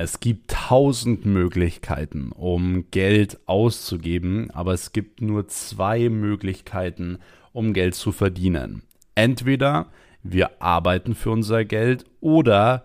Es gibt tausend Möglichkeiten, um Geld auszugeben, aber es gibt nur zwei Möglichkeiten, um Geld zu verdienen. Entweder wir arbeiten für unser Geld oder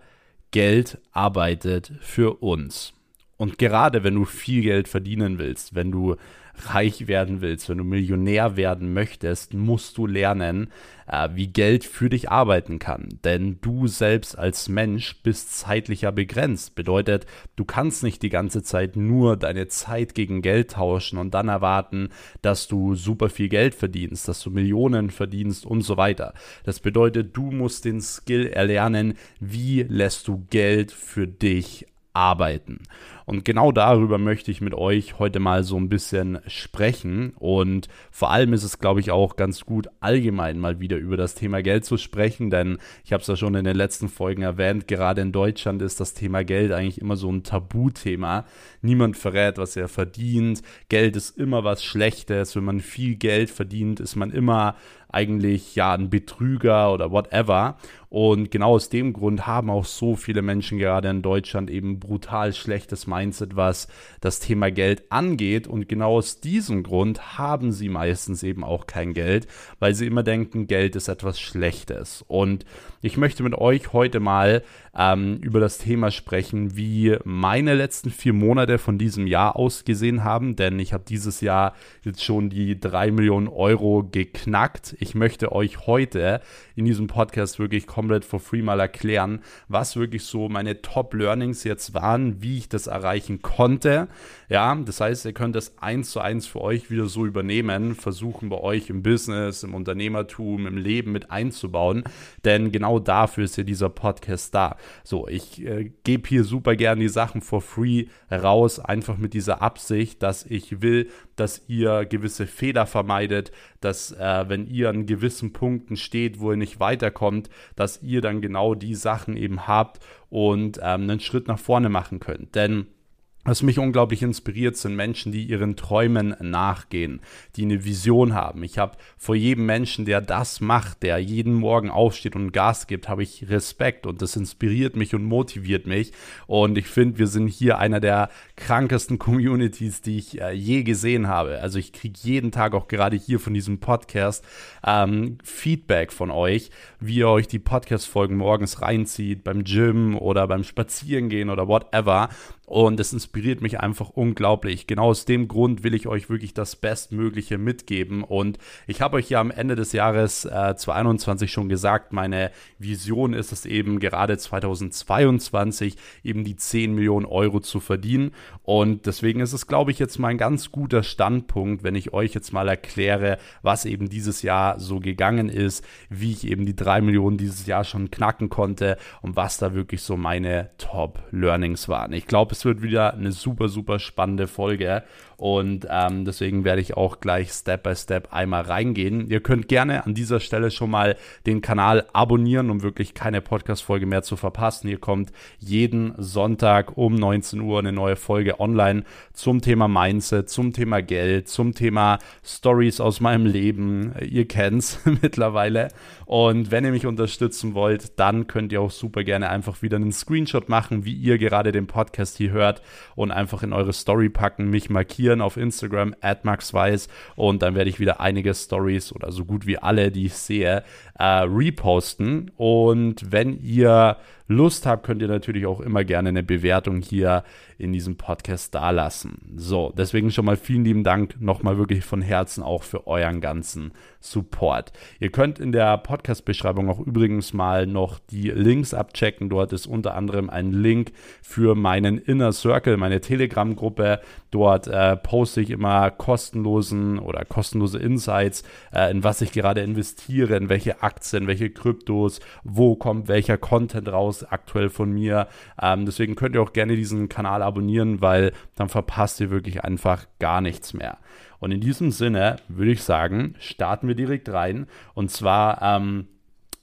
Geld arbeitet für uns. Und gerade wenn du viel Geld verdienen willst, wenn du reich werden willst, wenn du Millionär werden möchtest, musst du lernen, äh, wie Geld für dich arbeiten kann. Denn du selbst als Mensch bist zeitlicher begrenzt. Bedeutet, du kannst nicht die ganze Zeit nur deine Zeit gegen Geld tauschen und dann erwarten, dass du super viel Geld verdienst, dass du Millionen verdienst und so weiter. Das bedeutet, du musst den Skill erlernen, wie lässt du Geld für dich arbeiten. Und genau darüber möchte ich mit euch heute mal so ein bisschen sprechen. Und vor allem ist es, glaube ich, auch ganz gut, allgemein mal wieder über das Thema Geld zu sprechen, denn ich habe es ja schon in den letzten Folgen erwähnt, gerade in Deutschland ist das Thema Geld eigentlich immer so ein Tabuthema. Niemand verrät, was er verdient. Geld ist immer was Schlechtes. Wenn man viel Geld verdient, ist man immer eigentlich ja ein Betrüger oder whatever. Und genau aus dem Grund haben auch so viele Menschen gerade in Deutschland eben brutal schlechtes Mindset, was das Thema Geld angeht. Und genau aus diesem Grund haben sie meistens eben auch kein Geld, weil sie immer denken, Geld ist etwas Schlechtes. Und ich möchte mit euch heute mal ähm, über das Thema sprechen, wie meine letzten vier Monate von diesem Jahr ausgesehen haben, denn ich habe dieses Jahr jetzt schon die drei Millionen Euro geknackt. Ich möchte euch heute in diesem Podcast wirklich komplett for free mal erklären, was wirklich so meine Top Learnings jetzt waren, wie ich das erreichen konnte. Ja, das heißt, ihr könnt das eins zu eins für euch wieder so übernehmen, versuchen bei euch im Business, im Unternehmertum, im Leben mit einzubauen, denn genau dafür ist ja dieser Podcast da. So, ich äh, gebe hier super gerne die Sachen for free raus, einfach mit dieser Absicht, dass ich will, dass ihr gewisse Fehler vermeidet, dass äh, wenn ihr an gewissen Punkten steht, wo ihr nicht weiterkommt, dass ihr dann genau die Sachen eben habt und ähm, einen Schritt nach vorne machen könnt. Denn was mich unglaublich inspiriert, sind Menschen, die ihren Träumen nachgehen, die eine Vision haben. Ich habe vor jedem Menschen, der das macht, der jeden Morgen aufsteht und Gas gibt, habe ich Respekt und das inspiriert mich und motiviert mich. Und ich finde, wir sind hier einer der krankesten Communities, die ich äh, je gesehen habe. Also ich kriege jeden Tag auch gerade hier von diesem Podcast ähm, Feedback von euch, wie ihr euch die Podcast-Folgen morgens reinzieht, beim Gym oder beim Spazierengehen oder whatever. Und es inspiriert mich einfach unglaublich. Genau aus dem Grund will ich euch wirklich das Bestmögliche mitgeben. Und ich habe euch ja am Ende des Jahres äh, 2021 schon gesagt, meine Vision ist es eben gerade 2022 eben die 10 Millionen Euro zu verdienen. Und deswegen ist es, glaube ich, jetzt mal ein ganz guter Standpunkt, wenn ich euch jetzt mal erkläre, was eben dieses Jahr so gegangen ist, wie ich eben die 3 Millionen dieses Jahr schon knacken konnte und was da wirklich so meine Top-Learnings waren. Ich glaube, es wird wieder eine super, super spannende Folge. Und ähm, deswegen werde ich auch gleich Step by Step einmal reingehen. Ihr könnt gerne an dieser Stelle schon mal den Kanal abonnieren, um wirklich keine Podcast-Folge mehr zu verpassen. Hier kommt jeden Sonntag um 19 Uhr eine neue Folge online zum Thema Mindset, zum Thema Geld, zum Thema Stories aus meinem Leben. Ihr kennt's mittlerweile. Und wenn ihr mich unterstützen wollt, dann könnt ihr auch super gerne einfach wieder einen Screenshot machen, wie ihr gerade den Podcast hier hört und einfach in eure Story packen, mich markieren auf Instagram at maxweiss und dann werde ich wieder einige Stories oder so gut wie alle, die ich sehe, äh, reposten. Und wenn ihr Lust habt, könnt ihr natürlich auch immer gerne eine Bewertung hier in diesem Podcast dalassen. So, deswegen schon mal vielen lieben Dank nochmal wirklich von Herzen auch für euren ganzen Support. Ihr könnt in der Podcast-Beschreibung auch übrigens mal noch die Links abchecken. Dort ist unter anderem ein Link für meinen Inner Circle, meine Telegram-Gruppe. Dort äh, poste ich immer kostenlosen oder kostenlose Insights, äh, in was ich gerade investiere, in welche Aktien, welche Kryptos, wo kommt welcher Content raus aktuell von mir. Ähm, deswegen könnt ihr auch gerne diesen Kanal abonnieren, weil dann verpasst ihr wirklich einfach gar nichts mehr. Und in diesem Sinne würde ich sagen, starten wir direkt rein. Und zwar, ähm,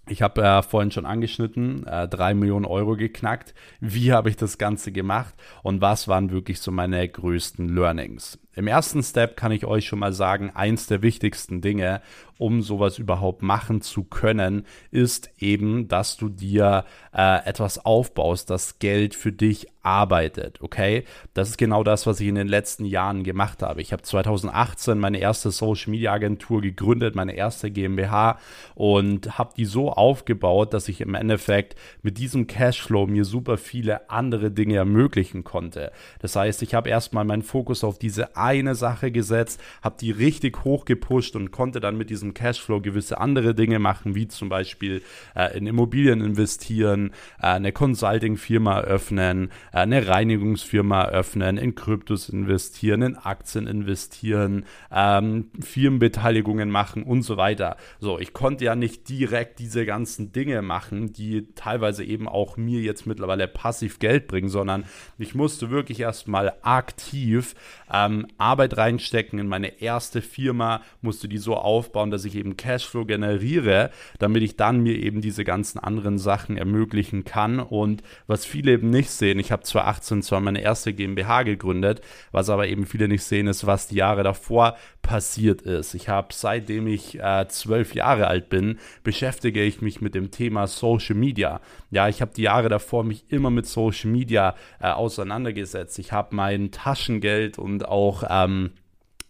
ich habe äh, vorhin schon angeschnitten, äh, 3 Millionen Euro geknackt. Wie habe ich das Ganze gemacht und was waren wirklich so meine größten Learnings? Im ersten Step kann ich euch schon mal sagen, eins der wichtigsten Dinge, um sowas überhaupt machen zu können, ist eben, dass du dir äh, etwas aufbaust, das Geld für dich arbeitet, okay? Das ist genau das, was ich in den letzten Jahren gemacht habe. Ich habe 2018 meine erste Social Media Agentur gegründet, meine erste GmbH und habe die so aufgebaut, dass ich im Endeffekt mit diesem Cashflow mir super viele andere Dinge ermöglichen konnte. Das heißt, ich habe erstmal meinen Fokus auf diese eine Sache gesetzt, habe die richtig hoch gepusht und konnte dann mit diesem Cashflow gewisse andere Dinge machen, wie zum Beispiel äh, in Immobilien investieren, äh, eine Consulting-Firma eröffnen, äh, eine Reinigungsfirma eröffnen, in Kryptos investieren, in Aktien investieren, ähm, Firmenbeteiligungen machen und so weiter. So, ich konnte ja nicht direkt diese ganzen Dinge machen, die teilweise eben auch mir jetzt mittlerweile passiv Geld bringen, sondern ich musste wirklich erstmal aktiv ähm, Arbeit reinstecken in meine erste Firma, musste die so aufbauen, dass ich eben Cashflow generiere, damit ich dann mir eben diese ganzen anderen Sachen ermöglichen kann. Und was viele eben nicht sehen, ich habe 2018 zwar meine erste GmbH gegründet, was aber eben viele nicht sehen, ist, was die Jahre davor passiert ist. Ich habe seitdem ich äh, zwölf Jahre alt bin, beschäftige ich mich mit dem Thema Social Media. Ja, ich habe die Jahre davor mich immer mit Social Media äh, auseinandergesetzt. Ich habe mein Taschengeld und auch ähm,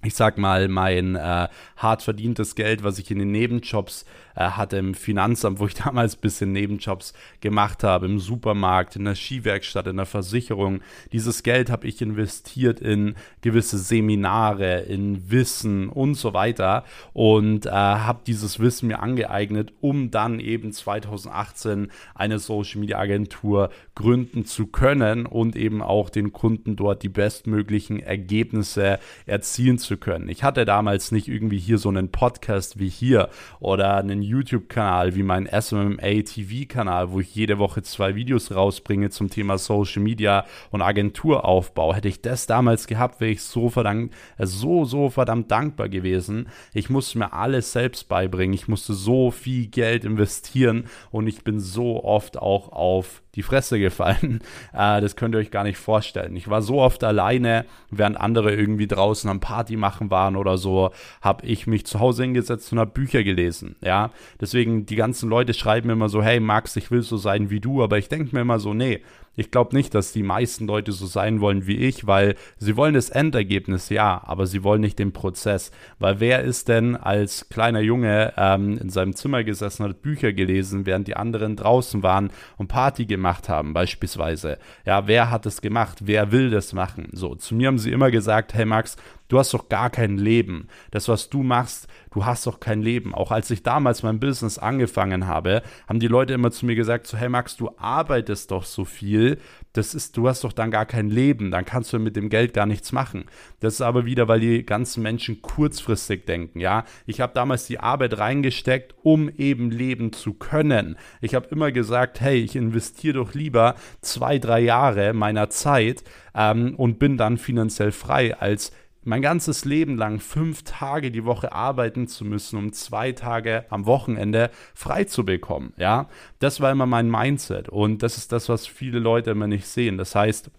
ich sag mal, mein äh, hart verdientes Geld, was ich in den Nebenjobs äh, hatte im Finanzamt, wo ich damals ein bisschen Nebenjobs gemacht habe, im Supermarkt, in der Skiwerkstatt, in der Versicherung. Dieses Geld habe ich investiert in gewisse Seminare, in Wissen und so weiter und äh, habe dieses Wissen mir angeeignet, um dann eben 2018 eine Social Media Agentur gründen zu können und eben auch den Kunden dort die bestmöglichen Ergebnisse erzielen zu können. Ich hatte damals nicht irgendwie hier so einen Podcast wie hier oder einen einen YouTube-Kanal wie mein SMMA TV-Kanal, wo ich jede Woche zwei Videos rausbringe zum Thema Social Media und Agenturaufbau. Hätte ich das damals gehabt, wäre ich so verdammt, äh, so, so verdammt dankbar gewesen. Ich musste mir alles selbst beibringen. Ich musste so viel Geld investieren und ich bin so oft auch auf die Fresse gefallen. Äh, das könnt ihr euch gar nicht vorstellen. Ich war so oft alleine, während andere irgendwie draußen am Party machen waren oder so, habe ich mich zu Hause hingesetzt und habe Bücher gelesen. Ja, deswegen die ganzen Leute schreiben immer so, hey Max, ich will so sein wie du, aber ich denke mir immer so, nee, ich glaube nicht, dass die meisten Leute so sein wollen wie ich, weil sie wollen das Endergebnis, ja, aber sie wollen nicht den Prozess. Weil wer ist denn als kleiner Junge ähm, in seinem Zimmer gesessen, hat Bücher gelesen, während die anderen draußen waren und Party gemacht haben, beispielsweise? Ja, wer hat es gemacht? Wer will das machen? So, zu mir haben sie immer gesagt, hey Max, Du hast doch gar kein Leben. Das, was du machst, du hast doch kein Leben. Auch als ich damals mein Business angefangen habe, haben die Leute immer zu mir gesagt, so, hey Max, du arbeitest doch so viel, das ist, du hast doch dann gar kein Leben, dann kannst du mit dem Geld gar nichts machen. Das ist aber wieder, weil die ganzen Menschen kurzfristig denken, ja. Ich habe damals die Arbeit reingesteckt, um eben leben zu können. Ich habe immer gesagt, hey, ich investiere doch lieber zwei, drei Jahre meiner Zeit ähm, und bin dann finanziell frei, als mein ganzes Leben lang fünf Tage die Woche arbeiten zu müssen, um zwei Tage am Wochenende frei zu bekommen. Ja, das war immer mein Mindset und das ist das, was viele Leute immer nicht sehen. Das heißt,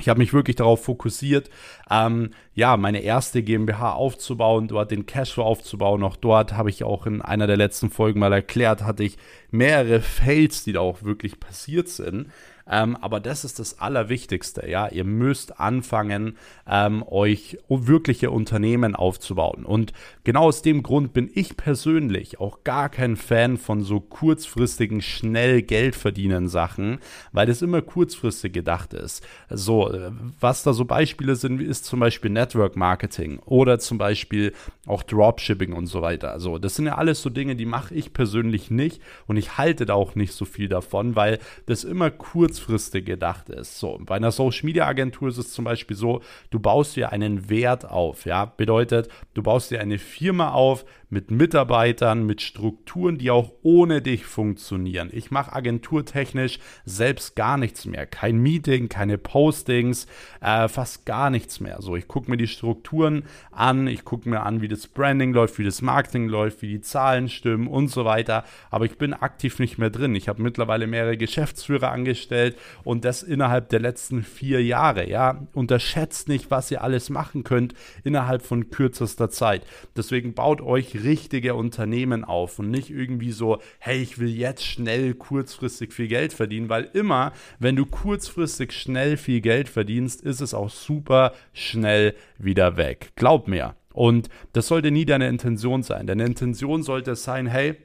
ich habe mich wirklich darauf fokussiert, ähm, ja, meine erste GmbH aufzubauen, dort den Cashflow aufzubauen. Auch dort habe ich auch in einer der letzten Folgen mal erklärt, hatte ich mehrere Fails, die da auch wirklich passiert sind. Ähm, aber das ist das Allerwichtigste. Ja, ihr müsst anfangen, ähm, euch wirkliche Unternehmen aufzubauen. Und genau aus dem Grund bin ich persönlich auch gar kein Fan von so kurzfristigen, schnell Geld verdienen Sachen, weil das immer kurzfristig gedacht ist. So, äh, was da so Beispiele sind, ist zum Beispiel Network Marketing oder zum Beispiel auch Dropshipping und so weiter. Also, das sind ja alles so Dinge, die mache ich persönlich nicht und ich halte da auch nicht so viel davon, weil das immer kurz kurzfristig gedacht ist. So, bei einer Social Media Agentur ist es zum Beispiel so, du baust dir einen Wert auf. Ja, bedeutet, du baust dir eine Firma auf mit Mitarbeitern, mit Strukturen, die auch ohne dich funktionieren. Ich mache agenturtechnisch selbst gar nichts mehr. Kein Meeting, keine Postings, äh, fast gar nichts mehr. So, ich gucke mir die Strukturen an, ich gucke mir an, wie das Branding läuft, wie das Marketing läuft, wie die Zahlen stimmen und so weiter. Aber ich bin aktiv nicht mehr drin. Ich habe mittlerweile mehrere Geschäftsführer angestellt und das innerhalb der letzten vier Jahre. Ja, unterschätzt nicht, was ihr alles machen könnt innerhalb von kürzester Zeit. Deswegen baut euch richtige Unternehmen auf und nicht irgendwie so, hey, ich will jetzt schnell kurzfristig viel Geld verdienen, weil immer, wenn du kurzfristig schnell viel Geld verdienst, ist es auch super schnell wieder weg. Glaub mir. Und das sollte nie deine Intention sein. Deine Intention sollte sein, hey,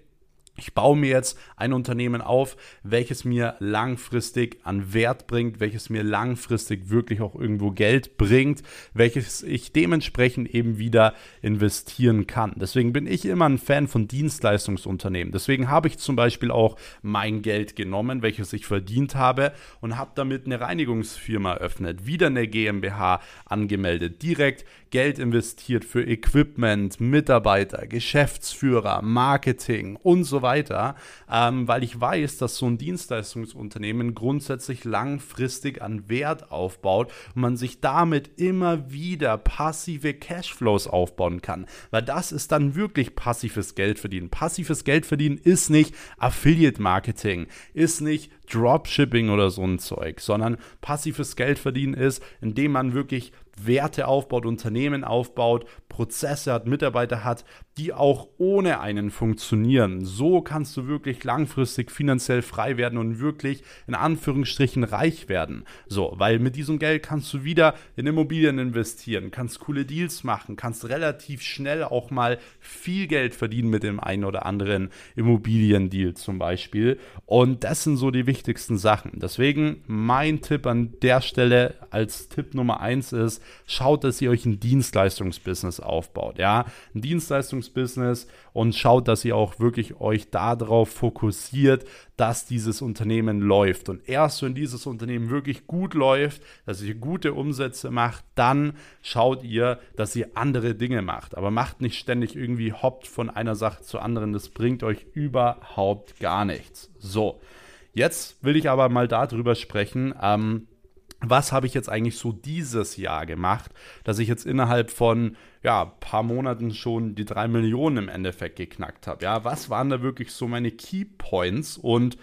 ich baue mir jetzt ein Unternehmen auf, welches mir langfristig an Wert bringt, welches mir langfristig wirklich auch irgendwo Geld bringt, welches ich dementsprechend eben wieder investieren kann. Deswegen bin ich immer ein Fan von Dienstleistungsunternehmen. Deswegen habe ich zum Beispiel auch mein Geld genommen, welches ich verdient habe und habe damit eine Reinigungsfirma eröffnet, wieder eine GmbH angemeldet, direkt Geld investiert für Equipment, Mitarbeiter, Geschäftsführer, Marketing und so weiter, ähm, weil ich weiß, dass so ein Dienstleistungsunternehmen grundsätzlich langfristig an Wert aufbaut und man sich damit immer wieder passive Cashflows aufbauen kann, weil das ist dann wirklich passives Geld verdienen. Passives Geld verdienen ist nicht Affiliate Marketing, ist nicht Dropshipping oder so ein Zeug, sondern passives Geld verdienen ist, indem man wirklich Werte aufbaut, Unternehmen aufbaut, Prozesse hat, Mitarbeiter hat, die auch ohne einen funktionieren. So kannst du wirklich langfristig finanziell frei werden und wirklich in Anführungsstrichen reich werden. So, weil mit diesem Geld kannst du wieder in Immobilien investieren, kannst coole Deals machen, kannst relativ schnell auch mal viel Geld verdienen mit dem einen oder anderen Immobiliendeal zum Beispiel. Und das sind so die wichtigsten Sachen. Deswegen mein Tipp an der Stelle als Tipp Nummer eins ist, schaut, dass ihr euch ein Dienstleistungsbusiness aufbaut. Ja, ein Dienstleistungsbusiness und schaut, dass ihr auch wirklich euch darauf fokussiert, dass dieses Unternehmen läuft. Und erst wenn dieses Unternehmen wirklich gut läuft, dass ihr gute Umsätze macht, dann schaut ihr, dass ihr andere Dinge macht. Aber macht nicht ständig irgendwie hoppt von einer Sache zur anderen. Das bringt euch überhaupt gar nichts. So. Jetzt will ich aber mal darüber sprechen, ähm, was habe ich jetzt eigentlich so dieses Jahr gemacht, dass ich jetzt innerhalb von ja, paar Monaten schon die drei Millionen im Endeffekt geknackt habe. Ja, was waren da wirklich so meine Key Points? Und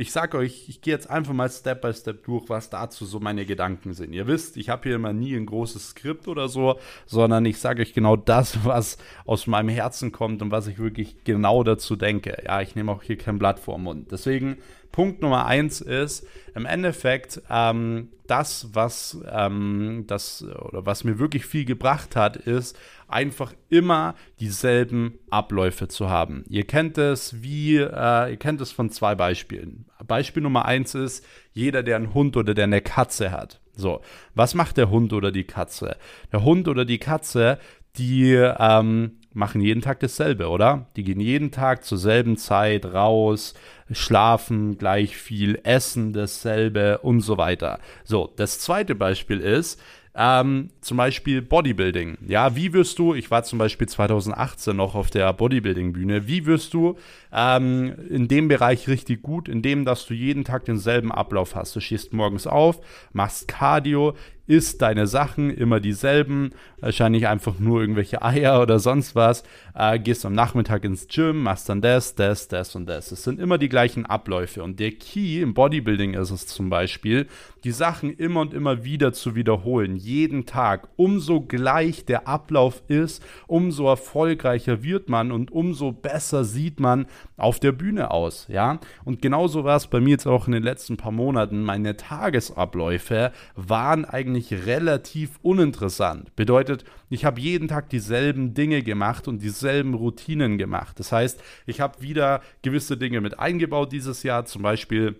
ich sage euch, ich gehe jetzt einfach mal Step by Step durch, was dazu so meine Gedanken sind. Ihr wisst, ich habe hier immer nie ein großes Skript oder so, sondern ich sage euch genau das, was aus meinem Herzen kommt und was ich wirklich genau dazu denke. Ja, ich nehme auch hier kein Blatt vor den Mund. Deswegen Punkt Nummer eins ist im Endeffekt ähm, das, was ähm, das oder was mir wirklich viel gebracht hat, ist einfach immer dieselben Abläufe zu haben. Ihr kennt es wie äh, ihr kennt es von zwei Beispielen. Beispiel Nummer eins ist jeder, der einen Hund oder der eine Katze hat. So, was macht der Hund oder die Katze? Der Hund oder die Katze, die ähm, machen jeden Tag dasselbe, oder? Die gehen jeden Tag zur selben Zeit raus, schlafen gleich viel, essen dasselbe und so weiter. So, das zweite Beispiel ist, ähm, zum Beispiel Bodybuilding. Ja, wie wirst du, ich war zum Beispiel 2018 noch auf der Bodybuilding-Bühne, wie wirst du ähm, in dem Bereich richtig gut, indem dass du jeden Tag denselben Ablauf hast. Du stehst morgens auf, machst Cardio, isst deine Sachen, immer dieselben, wahrscheinlich einfach nur irgendwelche Eier oder sonst was, äh, gehst am Nachmittag ins Gym, machst dann das, das, das und das. Es sind immer die gleichen Abläufe und der Key im Bodybuilding ist es zum Beispiel, die Sachen immer und immer wieder zu wiederholen, jeden Tag. Umso gleich der Ablauf ist, umso erfolgreicher wird man und umso besser sieht man auf der Bühne aus, ja. Und genauso war es bei mir jetzt auch in den letzten paar Monaten. Meine Tagesabläufe waren eigentlich relativ uninteressant. Bedeutet, ich habe jeden Tag dieselben Dinge gemacht und dieselben Routinen gemacht. Das heißt, ich habe wieder gewisse Dinge mit eingebaut dieses Jahr, zum Beispiel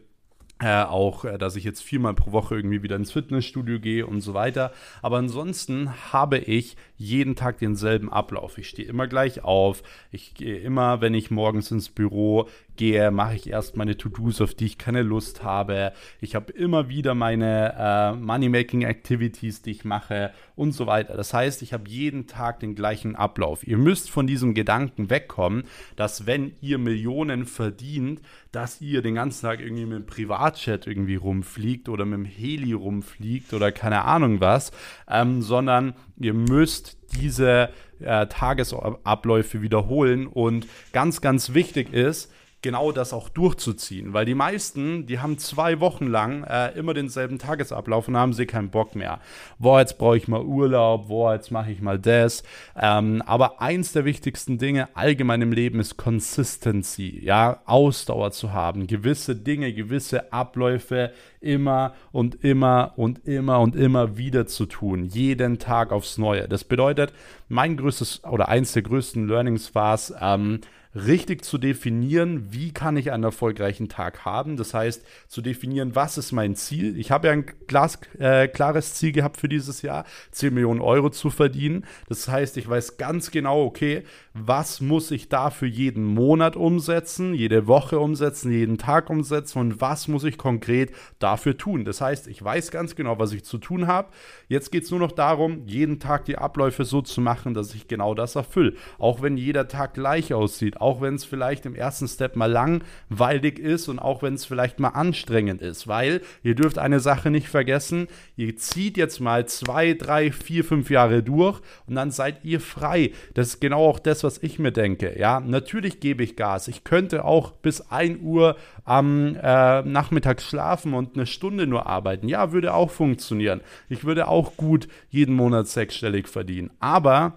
äh, auch, äh, dass ich jetzt viermal pro Woche irgendwie wieder ins Fitnessstudio gehe und so weiter. Aber ansonsten habe ich jeden Tag denselben Ablauf. Ich stehe immer gleich auf. Ich gehe immer, wenn ich morgens ins Büro gehe, mache ich erst meine To-Dos, auf die ich keine Lust habe. Ich habe immer wieder meine äh, Money-Making-Activities, die ich mache und so weiter. Das heißt, ich habe jeden Tag den gleichen Ablauf. Ihr müsst von diesem Gedanken wegkommen, dass wenn ihr Millionen verdient, dass ihr den ganzen Tag irgendwie mit dem Privatchat irgendwie rumfliegt oder mit dem Heli rumfliegt oder keine Ahnung was, ähm, sondern ihr müsst diese äh, Tagesabläufe wiederholen. Und ganz, ganz wichtig ist, genau das auch durchzuziehen. Weil die meisten, die haben zwei Wochen lang äh, immer denselben Tagesablauf und haben sie keinen Bock mehr. Boah, jetzt brauche ich mal Urlaub, boah, jetzt mache ich mal das. Ähm, aber eins der wichtigsten Dinge allgemein im Leben ist Consistency, ja, Ausdauer zu haben, gewisse Dinge, gewisse Abläufe immer und immer und immer und immer wieder zu tun, jeden Tag aufs Neue. Das bedeutet, mein größtes oder eins der größten Learnings war es, ähm, richtig zu definieren, wie kann ich einen erfolgreichen Tag haben. Das heißt, zu definieren, was ist mein Ziel. Ich habe ja ein glasklares äh, Ziel gehabt für dieses Jahr, 10 Millionen Euro zu verdienen. Das heißt, ich weiß ganz genau, okay, was muss ich dafür jeden Monat umsetzen, jede Woche umsetzen, jeden Tag umsetzen und was muss ich konkret dafür tun. Das heißt, ich weiß ganz genau, was ich zu tun habe. Jetzt geht es nur noch darum, jeden Tag die Abläufe so zu machen, dass ich genau das erfülle. Auch wenn jeder Tag gleich aussieht, auch wenn es vielleicht im ersten Step mal langweilig ist und auch wenn es vielleicht mal anstrengend ist, weil ihr dürft eine Sache nicht vergessen, ihr zieht jetzt mal zwei, drei, vier, fünf Jahre durch und dann seid ihr frei. Das ist genau auch das, was ich mir denke. Ja, natürlich gebe ich Gas. Ich könnte auch bis 1 Uhr am äh, Nachmittag schlafen und eine Stunde nur arbeiten. Ja, würde auch funktionieren. Ich würde auch gut jeden Monat sechsstellig verdienen. Aber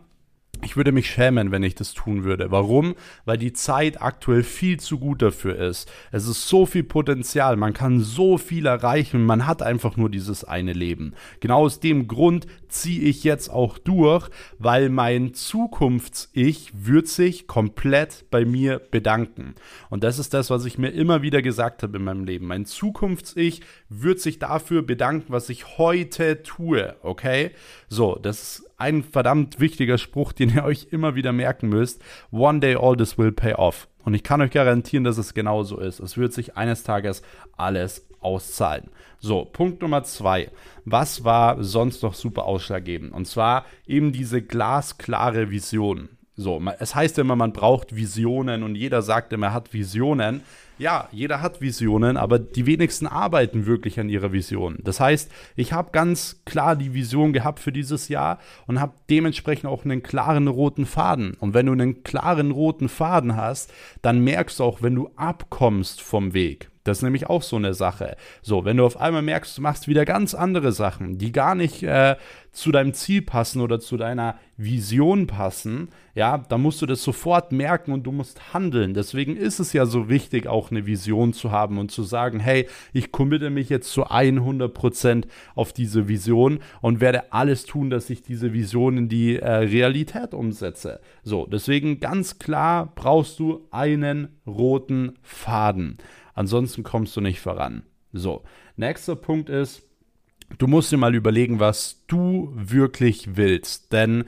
ich würde mich schämen, wenn ich das tun würde. Warum? Weil die Zeit aktuell viel zu gut dafür ist. Es ist so viel Potenzial, man kann so viel erreichen, man hat einfach nur dieses eine Leben. Genau aus dem Grund ziehe ich jetzt auch durch, weil mein Zukunfts-Ich wird sich komplett bei mir bedanken. Und das ist das, was ich mir immer wieder gesagt habe in meinem Leben. Mein Zukunfts-Ich wird sich dafür bedanken, was ich heute tue. Okay? So, das ist ein verdammt wichtiger Spruch, den ihr euch immer wieder merken müsst. One day all this will pay off. Und ich kann euch garantieren, dass es genauso ist. Es wird sich eines Tages alles auszahlen. So, Punkt Nummer zwei. Was war sonst noch super ausschlaggebend? Und zwar eben diese glasklare Vision. So, es heißt immer, man braucht Visionen und jeder sagt immer, er hat Visionen. Ja, jeder hat Visionen, aber die wenigsten arbeiten wirklich an ihrer Vision. Das heißt, ich habe ganz klar die Vision gehabt für dieses Jahr und habe dementsprechend auch einen klaren roten Faden. Und wenn du einen klaren roten Faden hast, dann merkst du auch, wenn du abkommst vom Weg. Das ist nämlich auch so eine Sache. So, wenn du auf einmal merkst, du machst wieder ganz andere Sachen, die gar nicht äh, zu deinem Ziel passen oder zu deiner Vision passen, ja, dann musst du das sofort merken und du musst handeln. Deswegen ist es ja so wichtig, auch eine Vision zu haben und zu sagen, hey, ich committe mich jetzt zu 100% auf diese Vision und werde alles tun, dass ich diese Vision in die äh, Realität umsetze. So, deswegen ganz klar brauchst du einen roten Faden. Ansonsten kommst du nicht voran. So, nächster Punkt ist, du musst dir mal überlegen, was du wirklich willst. Denn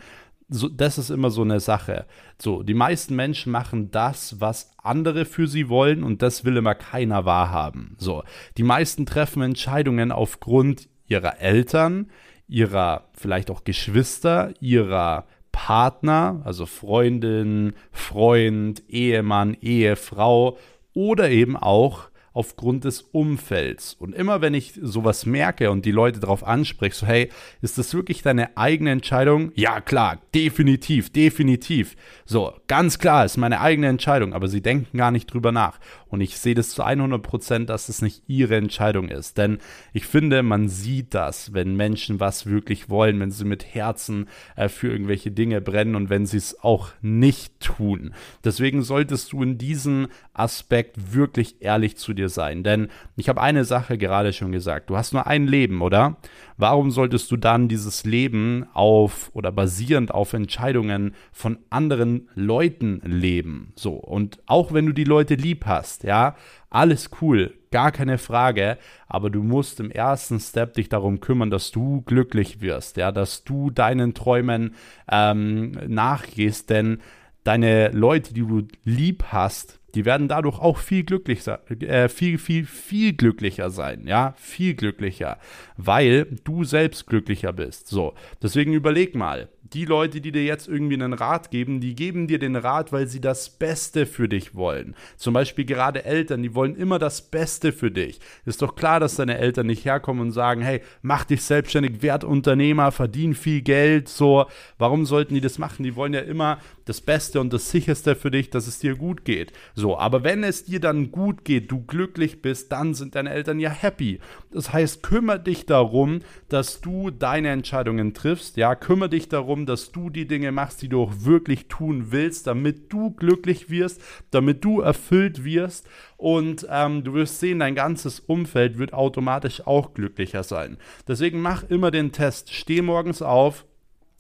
so, das ist immer so eine Sache. So, die meisten Menschen machen das, was andere für sie wollen und das will immer keiner wahrhaben. So, die meisten treffen Entscheidungen aufgrund ihrer Eltern, ihrer vielleicht auch Geschwister, ihrer Partner, also Freundin, Freund, Ehemann, Ehefrau oder eben auch aufgrund des Umfelds. Und immer wenn ich sowas merke und die Leute darauf anspreche, so hey, ist das wirklich deine eigene Entscheidung? Ja, klar, definitiv, definitiv. So, ganz klar, ist meine eigene Entscheidung, aber sie denken gar nicht drüber nach. Und ich sehe das zu 100 Prozent, dass es nicht ihre Entscheidung ist. Denn ich finde, man sieht das, wenn Menschen was wirklich wollen, wenn sie mit Herzen äh, für irgendwelche Dinge brennen und wenn sie es auch nicht tun. Deswegen solltest du in diesem Aspekt wirklich ehrlich zu dir sein. Denn ich habe eine Sache gerade schon gesagt. Du hast nur ein Leben, oder? Warum solltest du dann dieses Leben auf oder basierend auf Entscheidungen von anderen Leuten leben? So. Und auch wenn du die Leute lieb hast, ja, alles cool, gar keine Frage, aber du musst im ersten Step dich darum kümmern, dass du glücklich wirst, ja, dass du deinen Träumen ähm, nachgehst, denn deine Leute, die du lieb hast, die werden dadurch auch viel glücklicher, äh, viel, viel, viel glücklicher sein, ja, viel glücklicher, weil du selbst glücklicher bist. So, deswegen überleg mal, die Leute, die dir jetzt irgendwie einen Rat geben, die geben dir den Rat, weil sie das Beste für dich wollen. Zum Beispiel gerade Eltern, die wollen immer das Beste für dich. Ist doch klar, dass deine Eltern nicht herkommen und sagen, hey, mach dich selbstständig, werd Unternehmer, verdien viel Geld, so. Warum sollten die das machen? Die wollen ja immer das Beste und das Sicherste für dich, dass es dir gut geht. So, aber wenn es dir dann gut geht, du glücklich bist, dann sind deine Eltern ja happy. Das heißt, kümmere dich darum, dass du deine Entscheidungen triffst. Ja, kümmere dich darum, dass du die Dinge machst, die du auch wirklich tun willst, damit du glücklich wirst, damit du erfüllt wirst und ähm, du wirst sehen, dein ganzes Umfeld wird automatisch auch glücklicher sein. Deswegen mach immer den Test. Steh morgens auf,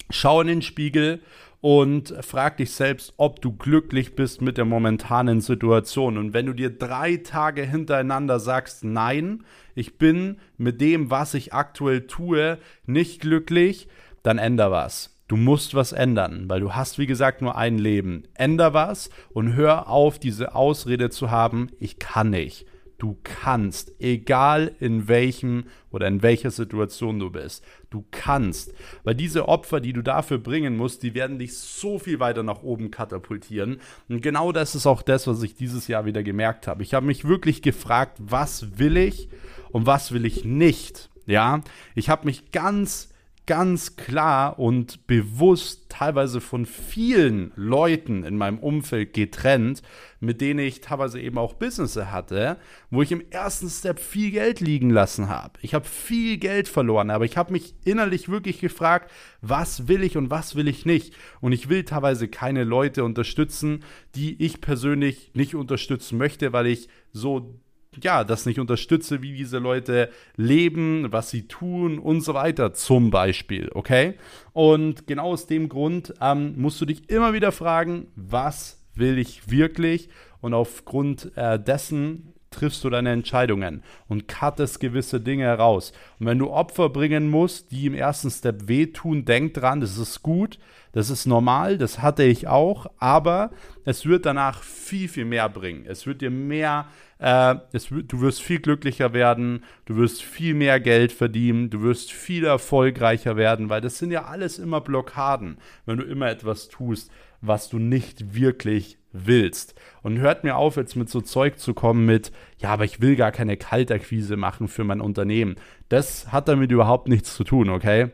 schau in den Spiegel und frag dich selbst, ob du glücklich bist mit der momentanen Situation. Und wenn du dir drei Tage hintereinander sagst, nein, ich bin mit dem, was ich aktuell tue, nicht glücklich, dann änder was. Du musst was ändern, weil du hast, wie gesagt, nur ein Leben. Änder was und hör auf, diese Ausrede zu haben, ich kann nicht. Du kannst, egal in welchem oder in welcher Situation du bist. Du kannst. Weil diese Opfer, die du dafür bringen musst, die werden dich so viel weiter nach oben katapultieren. Und genau das ist auch das, was ich dieses Jahr wieder gemerkt habe. Ich habe mich wirklich gefragt, was will ich und was will ich nicht. Ja, ich habe mich ganz ganz klar und bewusst teilweise von vielen Leuten in meinem Umfeld getrennt, mit denen ich teilweise eben auch Business hatte, wo ich im ersten Step viel Geld liegen lassen habe. Ich habe viel Geld verloren, aber ich habe mich innerlich wirklich gefragt, was will ich und was will ich nicht. Und ich will teilweise keine Leute unterstützen, die ich persönlich nicht unterstützen möchte, weil ich so ja, das nicht unterstütze, wie diese Leute leben, was sie tun und so weiter, zum Beispiel, okay? Und genau aus dem Grund ähm, musst du dich immer wieder fragen, was will ich wirklich? Und aufgrund äh, dessen triffst du deine Entscheidungen und cuttest gewisse Dinge heraus. Und wenn du Opfer bringen musst, die im ersten Step wehtun, denk dran, das ist gut, das ist normal, das hatte ich auch, aber es wird danach viel, viel mehr bringen. Es wird dir mehr, äh, es, du wirst viel glücklicher werden, du wirst viel mehr Geld verdienen, du wirst viel erfolgreicher werden, weil das sind ja alles immer Blockaden, wenn du immer etwas tust, was du nicht wirklich willst. Und hört mir auf, jetzt mit so Zeug zu kommen mit, ja, aber ich will gar keine Kaltakquise machen für mein Unternehmen. Das hat damit überhaupt nichts zu tun, okay?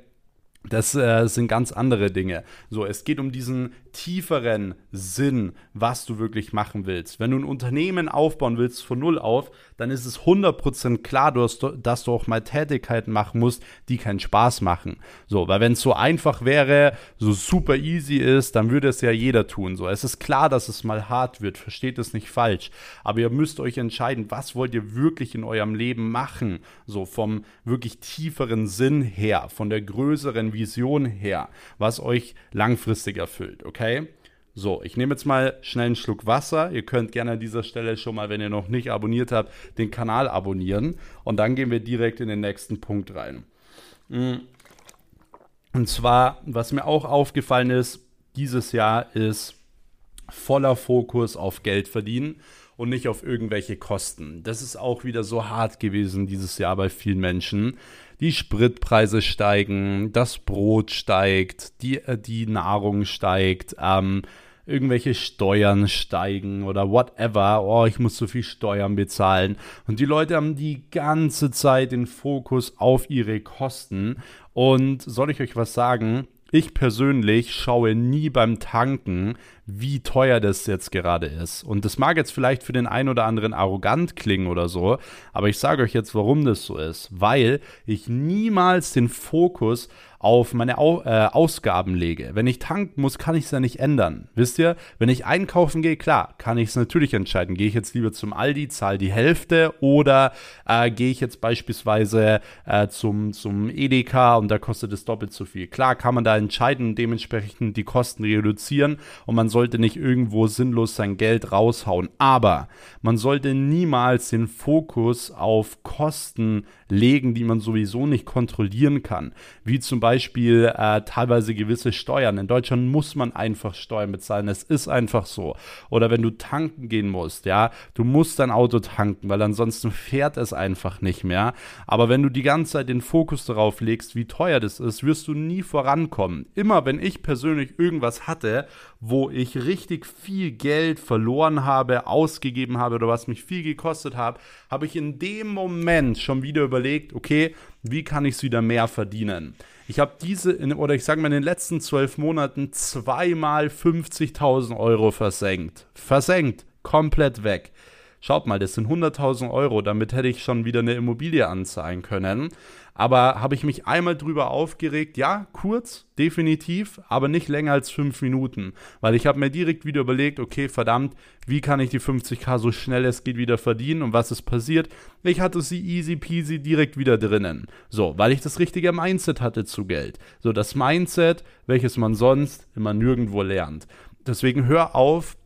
Das äh, sind ganz andere Dinge. So, es geht um diesen tieferen Sinn, was du wirklich machen willst. Wenn du ein Unternehmen aufbauen willst von null auf, dann ist es 100% klar, dass du auch mal Tätigkeiten machen musst, die keinen Spaß machen. So, weil wenn es so einfach wäre, so super easy ist, dann würde es ja jeder tun. So, es ist klar, dass es mal hart wird, versteht es nicht falsch. Aber ihr müsst euch entscheiden, was wollt ihr wirklich in eurem Leben machen? So, vom wirklich tieferen Sinn her, von der größeren Vision her, was euch langfristig erfüllt, okay? So, ich nehme jetzt mal schnell einen Schluck Wasser. Ihr könnt gerne an dieser Stelle schon mal, wenn ihr noch nicht abonniert habt, den Kanal abonnieren. Und dann gehen wir direkt in den nächsten Punkt rein. Mm. Und zwar, was mir auch aufgefallen ist, dieses Jahr ist voller Fokus auf Geld verdienen und nicht auf irgendwelche Kosten. Das ist auch wieder so hart gewesen dieses Jahr bei vielen Menschen die Spritpreise steigen, das Brot steigt, die, äh, die Nahrung steigt, ähm, irgendwelche Steuern steigen oder whatever. Oh, ich muss so viel Steuern bezahlen. Und die Leute haben die ganze Zeit den Fokus auf ihre Kosten. Und soll ich euch was sagen? Ich persönlich schaue nie beim Tanken, wie teuer das jetzt gerade ist. Und das mag jetzt vielleicht für den einen oder anderen arrogant klingen oder so, aber ich sage euch jetzt, warum das so ist. Weil ich niemals den Fokus auf meine Au äh, Ausgaben lege. Wenn ich tanken muss, kann ich es ja nicht ändern. Wisst ihr? Wenn ich einkaufen gehe, klar, kann ich es natürlich entscheiden. Gehe ich jetzt lieber zum Aldi, zahle die Hälfte oder äh, gehe ich jetzt beispielsweise äh, zum, zum Edeka und da kostet es doppelt so viel. Klar, kann man da entscheiden dementsprechend die Kosten reduzieren und man sollte nicht irgendwo sinnlos sein Geld raushauen. Aber man sollte niemals den Fokus auf Kosten legen, die man sowieso nicht kontrollieren kann. Wie zum Beispiel äh, teilweise gewisse Steuern. In Deutschland muss man einfach Steuern bezahlen. Es ist einfach so. Oder wenn du tanken gehen musst, ja, du musst dein Auto tanken, weil ansonsten fährt es einfach nicht mehr. Aber wenn du die ganze Zeit den Fokus darauf legst, wie teuer das ist, wirst du nie vorankommen. Immer wenn ich persönlich irgendwas hatte, wo ich richtig viel Geld verloren habe, ausgegeben habe oder was mich viel gekostet hat, habe ich in dem Moment schon wieder überlegt, okay, wie kann ich es wieder mehr verdienen? Ich habe diese, oder ich sage mal, in den letzten zwölf Monaten zweimal 50.000 Euro versenkt. Versenkt, komplett weg. Schaut mal, das sind 100.000 Euro, damit hätte ich schon wieder eine Immobilie anzahlen können. Aber habe ich mich einmal drüber aufgeregt? Ja, kurz, definitiv, aber nicht länger als fünf Minuten. Weil ich habe mir direkt wieder überlegt, okay, verdammt, wie kann ich die 50k so schnell es geht wieder verdienen und was ist passiert? Ich hatte sie easy peasy direkt wieder drinnen. So, weil ich das richtige Mindset hatte zu Geld. So, das Mindset, welches man sonst immer nirgendwo lernt. Deswegen hör auf,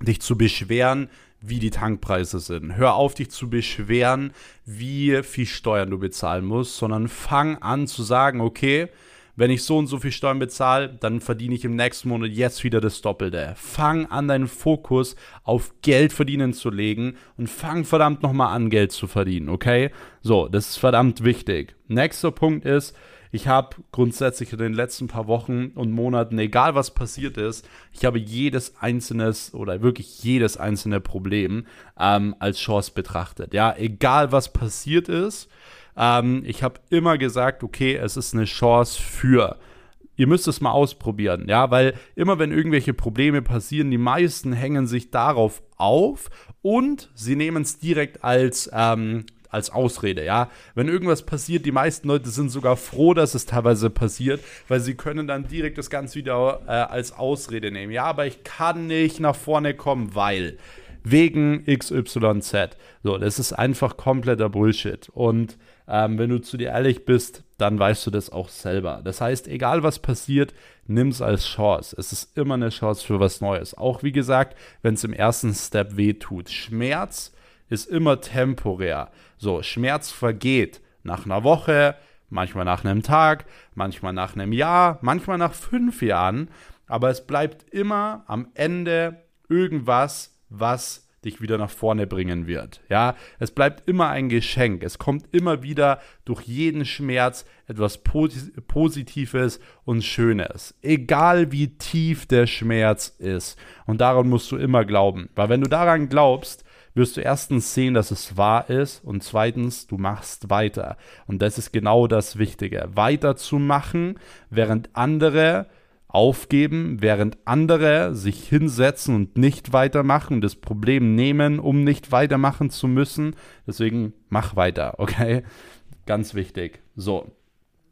dich zu beschweren, wie die Tankpreise sind. Hör auf, dich zu beschweren, wie viel Steuern du bezahlen musst, sondern fang an zu sagen, okay, wenn ich so und so viel Steuern bezahle, dann verdiene ich im nächsten Monat jetzt wieder das Doppelte. Fang an, deinen Fokus auf Geld verdienen zu legen und fang verdammt nochmal an, Geld zu verdienen, okay? So, das ist verdammt wichtig. Nächster Punkt ist, ich habe grundsätzlich in den letzten paar Wochen und Monaten, egal was passiert ist, ich habe jedes einzelnes oder wirklich jedes einzelne Problem ähm, als Chance betrachtet. Ja, egal was passiert ist, ähm, ich habe immer gesagt, okay, es ist eine Chance für ihr müsst es mal ausprobieren, ja, weil immer wenn irgendwelche Probleme passieren, die meisten hängen sich darauf auf und sie nehmen es direkt als ähm, als Ausrede, ja. Wenn irgendwas passiert, die meisten Leute sind sogar froh, dass es teilweise passiert, weil sie können dann direkt das Ganze wieder äh, als Ausrede nehmen. Ja, aber ich kann nicht nach vorne kommen, weil wegen XYZ. So, das ist einfach kompletter Bullshit. Und ähm, wenn du zu dir ehrlich bist, dann weißt du das auch selber. Das heißt, egal was passiert, nimm es als Chance. Es ist immer eine Chance für was Neues. Auch wie gesagt, wenn es im ersten Step weh tut. Schmerz ist immer temporär. So, Schmerz vergeht nach einer Woche, manchmal nach einem Tag, manchmal nach einem Jahr, manchmal nach fünf Jahren, aber es bleibt immer am Ende irgendwas, was dich wieder nach vorne bringen wird. Ja, es bleibt immer ein Geschenk. Es kommt immer wieder durch jeden Schmerz etwas Positives und Schönes. Egal wie tief der Schmerz ist. Und daran musst du immer glauben. Weil wenn du daran glaubst, wirst du erstens sehen, dass es wahr ist und zweitens, du machst weiter. Und das ist genau das Wichtige. Weiterzumachen, während andere aufgeben, während andere sich hinsetzen und nicht weitermachen, das Problem nehmen, um nicht weitermachen zu müssen. Deswegen mach weiter, okay? Ganz wichtig. So.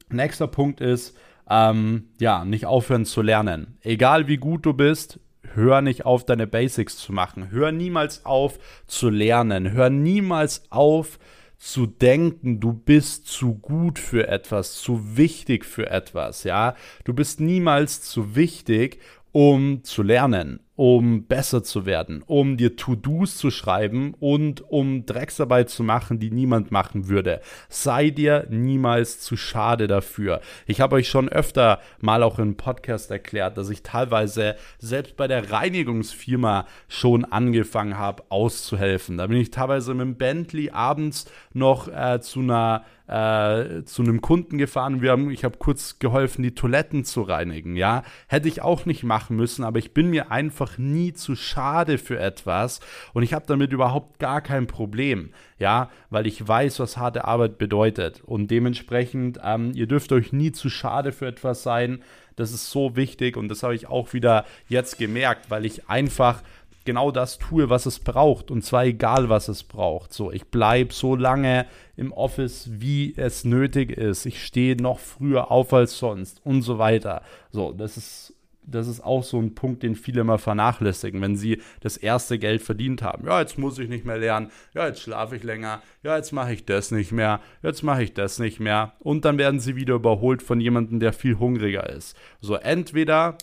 Nächster Punkt ist, ähm, ja, nicht aufhören zu lernen. Egal wie gut du bist, hör nicht auf, deine Basics zu machen. Hör niemals auf zu lernen. Hör niemals auf zu denken, du bist zu gut für etwas, zu wichtig für etwas, ja. Du bist niemals zu wichtig, um zu lernen um besser zu werden, um dir To-Dos zu schreiben und um Drecksarbeit zu machen, die niemand machen würde. Sei dir niemals zu schade dafür. Ich habe euch schon öfter mal auch im Podcast erklärt, dass ich teilweise selbst bei der Reinigungsfirma schon angefangen habe auszuhelfen. Da bin ich teilweise mit dem Bentley abends noch äh, zu einer äh, zu einem Kunden gefahren. Wir haben, ich habe kurz geholfen, die Toiletten zu reinigen. Ja, hätte ich auch nicht machen müssen, aber ich bin mir einfach nie zu schade für etwas und ich habe damit überhaupt gar kein Problem. Ja, weil ich weiß, was harte Arbeit bedeutet und dementsprechend, ähm, ihr dürft euch nie zu schade für etwas sein. Das ist so wichtig und das habe ich auch wieder jetzt gemerkt, weil ich einfach genau das tue, was es braucht. Und zwar egal, was es braucht. So, ich bleibe so lange im Office, wie es nötig ist. Ich stehe noch früher auf als sonst und so weiter. So, das ist. Das ist auch so ein Punkt, den viele immer vernachlässigen, wenn sie das erste Geld verdient haben. Ja, jetzt muss ich nicht mehr lernen. Ja, jetzt schlafe ich länger. Ja, jetzt mache ich das nicht mehr. Jetzt mache ich das nicht mehr. Und dann werden sie wieder überholt von jemandem, der viel hungriger ist. So, entweder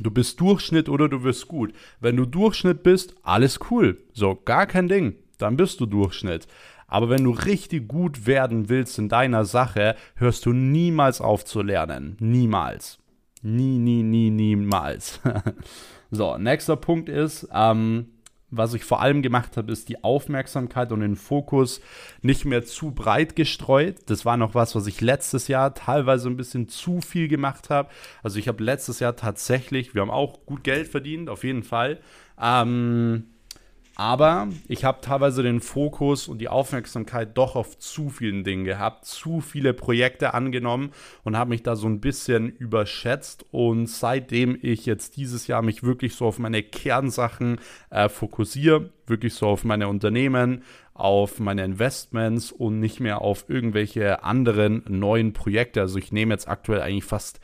Du bist Durchschnitt oder du wirst gut. Wenn du Durchschnitt bist, alles cool. So, gar kein Ding. Dann bist du Durchschnitt. Aber wenn du richtig gut werden willst in deiner Sache, hörst du niemals auf zu lernen. Niemals. Nie, nie, nie, niemals. so, nächster Punkt ist, ähm, was ich vor allem gemacht habe, ist die Aufmerksamkeit und den Fokus nicht mehr zu breit gestreut. Das war noch was, was ich letztes Jahr teilweise ein bisschen zu viel gemacht habe. Also ich habe letztes Jahr tatsächlich, wir haben auch gut Geld verdient, auf jeden Fall. Ähm, aber ich habe teilweise den Fokus und die Aufmerksamkeit doch auf zu vielen Dingen gehabt, zu viele Projekte angenommen und habe mich da so ein bisschen überschätzt. Und seitdem ich jetzt dieses Jahr mich wirklich so auf meine Kernsachen äh, fokussiere, wirklich so auf meine Unternehmen, auf meine Investments und nicht mehr auf irgendwelche anderen neuen Projekte. Also ich nehme jetzt aktuell eigentlich fast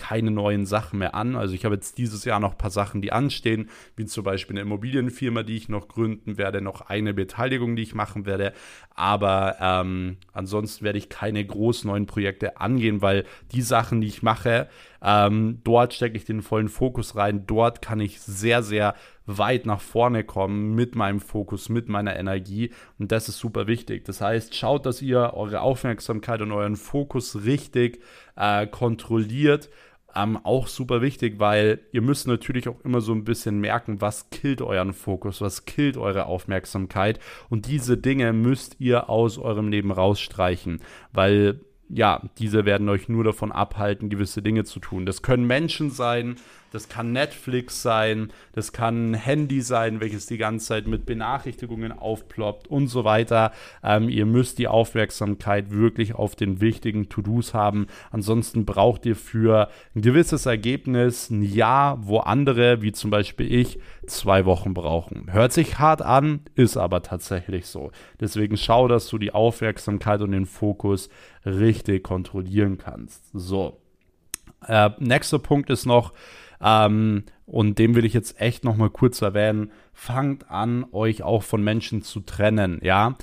keine neuen Sachen mehr an. Also ich habe jetzt dieses Jahr noch ein paar Sachen, die anstehen, wie zum Beispiel eine Immobilienfirma, die ich noch gründen werde, noch eine Beteiligung, die ich machen werde. Aber ähm, ansonsten werde ich keine großen neuen Projekte angehen, weil die Sachen, die ich mache, ähm, dort stecke ich den vollen Fokus rein. Dort kann ich sehr, sehr weit nach vorne kommen mit meinem Fokus, mit meiner Energie. Und das ist super wichtig. Das heißt, schaut, dass ihr eure Aufmerksamkeit und euren Fokus richtig äh, kontrolliert ähm, auch super wichtig, weil ihr müsst natürlich auch immer so ein bisschen merken, was killt euren Fokus, was killt eure Aufmerksamkeit. Und diese Dinge müsst ihr aus eurem Leben rausstreichen, weil ja, diese werden euch nur davon abhalten, gewisse Dinge zu tun. Das können Menschen sein, das kann Netflix sein, das kann ein Handy sein, welches die ganze Zeit mit Benachrichtigungen aufploppt und so weiter. Ähm, ihr müsst die Aufmerksamkeit wirklich auf den wichtigen To-Dos haben. Ansonsten braucht ihr für ein gewisses Ergebnis ein Jahr, wo andere, wie zum Beispiel ich, zwei Wochen brauchen. Hört sich hart an, ist aber tatsächlich so. Deswegen schau, dass du die Aufmerksamkeit und den Fokus richtig kontrollieren kannst. So. Äh, nächster Punkt ist noch, ähm, und dem will ich jetzt echt nochmal kurz erwähnen. Fangt an, euch auch von Menschen zu trennen, ja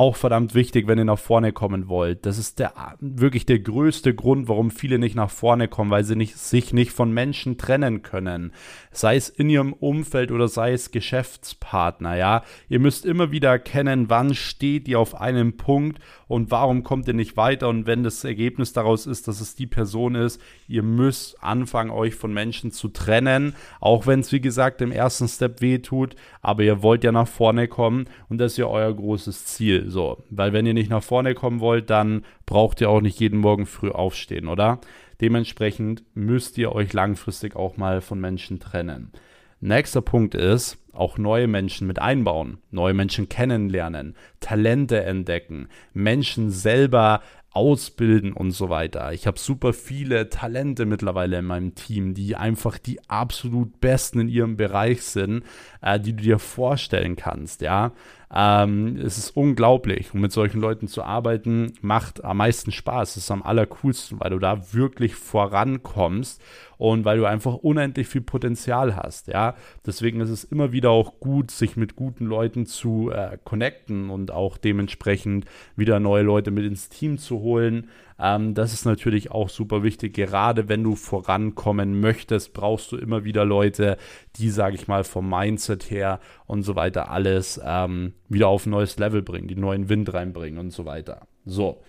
auch verdammt wichtig, wenn ihr nach vorne kommen wollt. Das ist der, wirklich der größte Grund, warum viele nicht nach vorne kommen, weil sie nicht, sich nicht von Menschen trennen können. Sei es in ihrem Umfeld oder sei es Geschäftspartner, ja. Ihr müsst immer wieder erkennen, wann steht ihr auf einem Punkt und warum kommt ihr nicht weiter. Und wenn das Ergebnis daraus ist, dass es die Person ist, ihr müsst anfangen, euch von Menschen zu trennen, auch wenn es, wie gesagt, im ersten Step weh tut, aber ihr wollt ja nach vorne kommen und das ist ja euer großes Ziel. So, weil wenn ihr nicht nach vorne kommen wollt, dann braucht ihr auch nicht jeden Morgen früh aufstehen, oder? Dementsprechend müsst ihr euch langfristig auch mal von Menschen trennen. Nächster Punkt ist, auch neue Menschen mit einbauen, neue Menschen kennenlernen, Talente entdecken, Menschen selber ausbilden und so weiter. Ich habe super viele Talente mittlerweile in meinem Team, die einfach die absolut besten in ihrem Bereich sind, äh, die du dir vorstellen kannst, ja. Ähm, es ist unglaublich. Und mit solchen Leuten zu arbeiten, macht am meisten Spaß. Es ist am allercoolsten, weil du da wirklich vorankommst und weil du einfach unendlich viel Potenzial hast. Ja, deswegen ist es immer wieder auch gut, sich mit guten Leuten zu äh, connecten und auch dementsprechend wieder neue Leute mit ins Team zu holen. Ähm, das ist natürlich auch super wichtig. Gerade wenn du vorankommen möchtest, brauchst du immer wieder Leute, die, sage ich mal, vom Mindset her und so weiter alles ähm, wieder auf ein neues Level bringen, die neuen Wind reinbringen und so weiter. So.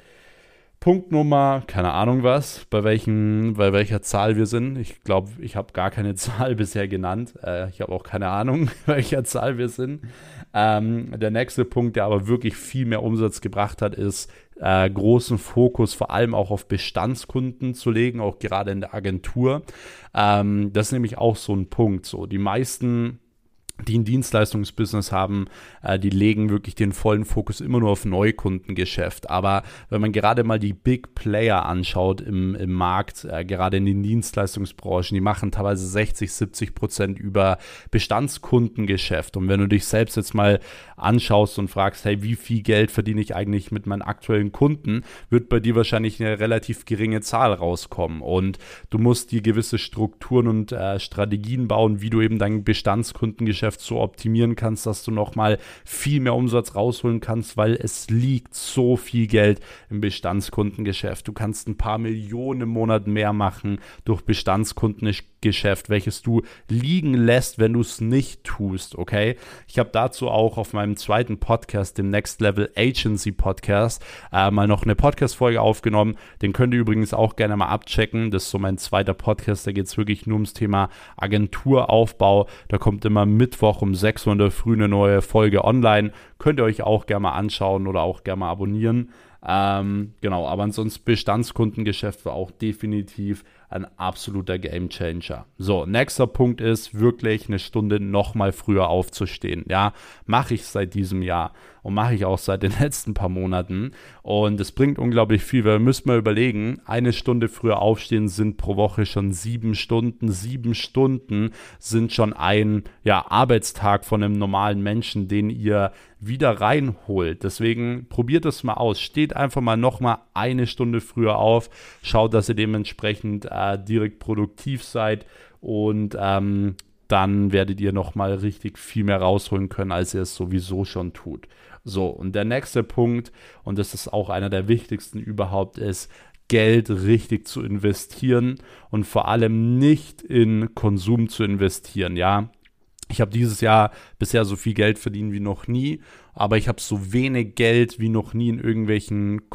Punkt Nummer, keine Ahnung was, bei, welchen, bei welcher Zahl wir sind. Ich glaube, ich habe gar keine Zahl bisher genannt. Äh, ich habe auch keine Ahnung, welcher Zahl wir sind. Ähm, der nächste Punkt, der aber wirklich viel mehr Umsatz gebracht hat, ist äh, großen Fokus vor allem auch auf Bestandskunden zu legen, auch gerade in der Agentur. Ähm, das ist nämlich auch so ein Punkt. So, die meisten die ein Dienstleistungsbusiness haben, äh, die legen wirklich den vollen Fokus immer nur auf Neukundengeschäft. Aber wenn man gerade mal die Big Player anschaut im, im Markt, äh, gerade in den Dienstleistungsbranchen, die machen teilweise 60, 70 Prozent über Bestandskundengeschäft. Und wenn du dich selbst jetzt mal anschaust und fragst, hey, wie viel Geld verdiene ich eigentlich mit meinen aktuellen Kunden, wird bei dir wahrscheinlich eine relativ geringe Zahl rauskommen. Und du musst dir gewisse Strukturen und äh, Strategien bauen, wie du eben dein Bestandskundengeschäft Geschäft so optimieren kannst, dass du nochmal viel mehr Umsatz rausholen kannst, weil es liegt so viel Geld im Bestandskundengeschäft. Du kannst ein paar Millionen im Monat mehr machen durch Bestandskunden Geschäft, welches du liegen lässt, wenn du es nicht tust, okay? Ich habe dazu auch auf meinem zweiten Podcast, dem Next Level Agency Podcast, äh, mal noch eine Podcast-Folge aufgenommen. Den könnt ihr übrigens auch gerne mal abchecken. Das ist so mein zweiter Podcast, da geht es wirklich nur ums Thema Agenturaufbau. Da kommt immer Mittwoch um 6 Uhr in der Früh eine neue Folge online. Könnt ihr euch auch gerne mal anschauen oder auch gerne mal abonnieren. Ähm, genau, aber ansonsten Bestandskundengeschäft war auch definitiv ein absoluter Gamechanger. So, nächster Punkt ist wirklich eine Stunde nochmal früher aufzustehen. Ja, mache ich seit diesem Jahr und mache ich auch seit den letzten paar Monaten. Und es bringt unglaublich viel, weil wir müssen mal überlegen, eine Stunde früher aufstehen sind pro Woche schon sieben Stunden. Sieben Stunden sind schon ein ja, Arbeitstag von einem normalen Menschen, den ihr wieder reinholt. Deswegen probiert es mal aus. Steht einfach mal nochmal eine Stunde früher auf. Schaut, dass ihr dementsprechend äh, direkt produktiv seid und ähm, dann werdet ihr nochmal richtig viel mehr rausholen können, als ihr es sowieso schon tut. So, und der nächste Punkt, und das ist auch einer der wichtigsten überhaupt, ist, Geld richtig zu investieren und vor allem nicht in Konsum zu investieren, ja. Ich habe dieses Jahr bisher so viel Geld verdient wie noch nie, aber ich habe so wenig Geld wie noch nie in irgendwelchen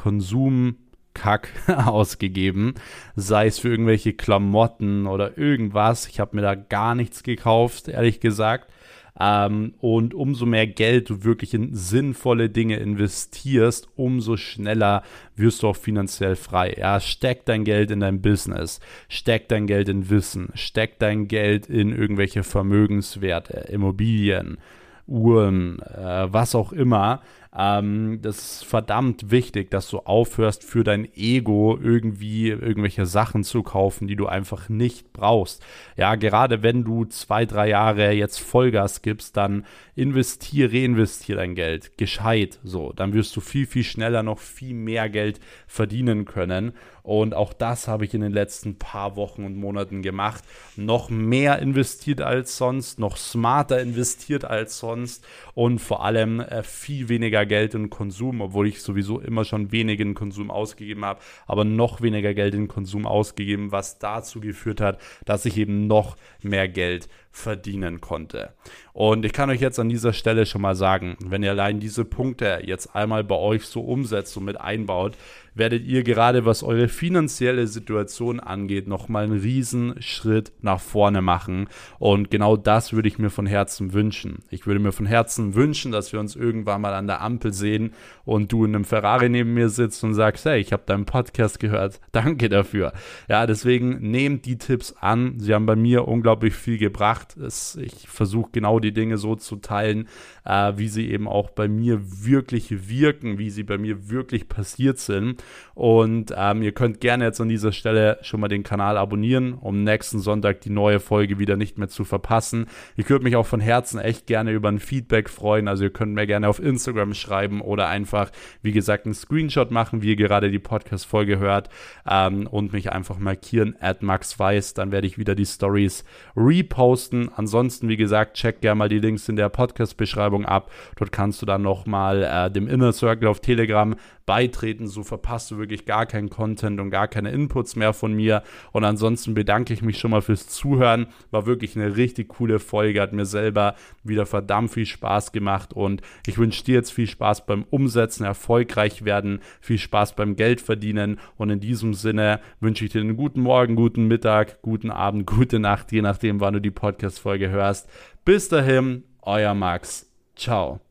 Konsumkack ausgegeben, sei es für irgendwelche Klamotten oder irgendwas. Ich habe mir da gar nichts gekauft, ehrlich gesagt. Ähm, und umso mehr Geld du wirklich in sinnvolle Dinge investierst, umso schneller wirst du auch finanziell frei. Ja, steck dein Geld in dein Business, steck dein Geld in Wissen, steck dein Geld in irgendwelche Vermögenswerte, Immobilien, Uhren, äh, was auch immer. Ähm, das ist verdammt wichtig, dass du aufhörst, für dein Ego irgendwie irgendwelche Sachen zu kaufen, die du einfach nicht brauchst. Ja, gerade wenn du zwei, drei Jahre jetzt Vollgas gibst, dann investier, reinvestier dein Geld. Gescheit so. Dann wirst du viel, viel schneller noch viel mehr Geld verdienen können. Und auch das habe ich in den letzten paar Wochen und Monaten gemacht. Noch mehr investiert als sonst, noch smarter investiert als sonst und vor allem äh, viel weniger Geld in Konsum, obwohl ich sowieso immer schon wenig in Konsum ausgegeben habe, aber noch weniger Geld in Konsum ausgegeben, was dazu geführt hat, dass ich eben noch mehr Geld verdienen konnte. Und ich kann euch jetzt an dieser Stelle schon mal sagen, wenn ihr allein diese Punkte jetzt einmal bei euch so umsetzt und mit einbaut, werdet ihr gerade, was eure finanzielle Situation angeht, nochmal einen riesen Schritt nach vorne machen. Und genau das würde ich mir von Herzen wünschen. Ich würde mir von Herzen wünschen, dass wir uns irgendwann mal an der Ampel sehen und du in einem Ferrari neben mir sitzt und sagst, hey, ich habe deinen Podcast gehört. Danke dafür. Ja, deswegen nehmt die Tipps an. Sie haben bei mir unglaublich viel gebracht. ich versuche genau die Dinge so zu teilen, äh, wie sie eben auch bei mir wirklich wirken, wie sie bei mir wirklich passiert sind. Und ähm, ihr könnt gerne jetzt an dieser Stelle schon mal den Kanal abonnieren, um nächsten Sonntag die neue Folge wieder nicht mehr zu verpassen. Ich würde mich auch von Herzen echt gerne über ein Feedback freuen. Also ihr könnt mir gerne auf Instagram schreiben oder einfach, wie gesagt, einen Screenshot machen, wie ihr gerade die Podcast-Folge hört ähm, und mich einfach markieren at Max Weiß. Dann werde ich wieder die Stories reposten. Ansonsten, wie gesagt, check gerne mal die Links in der Podcast-Beschreibung ab. Dort kannst du dann nochmal äh, dem Inner Circle auf Telegram beitreten. So verpasst du wirklich gar keinen Content und gar keine Inputs mehr von mir. Und ansonsten bedanke ich mich schon mal fürs Zuhören. War wirklich eine richtig coole Folge, hat mir selber wieder verdammt viel Spaß gemacht und ich wünsche dir jetzt viel Spaß beim Umsetzen, erfolgreich werden, viel Spaß beim Geld verdienen und in diesem Sinne wünsche ich dir einen guten Morgen, guten Mittag, guten Abend, gute Nacht, je nachdem, wann du die Podcast-Folge hörst. Bis dahin, euer Max. Ciao.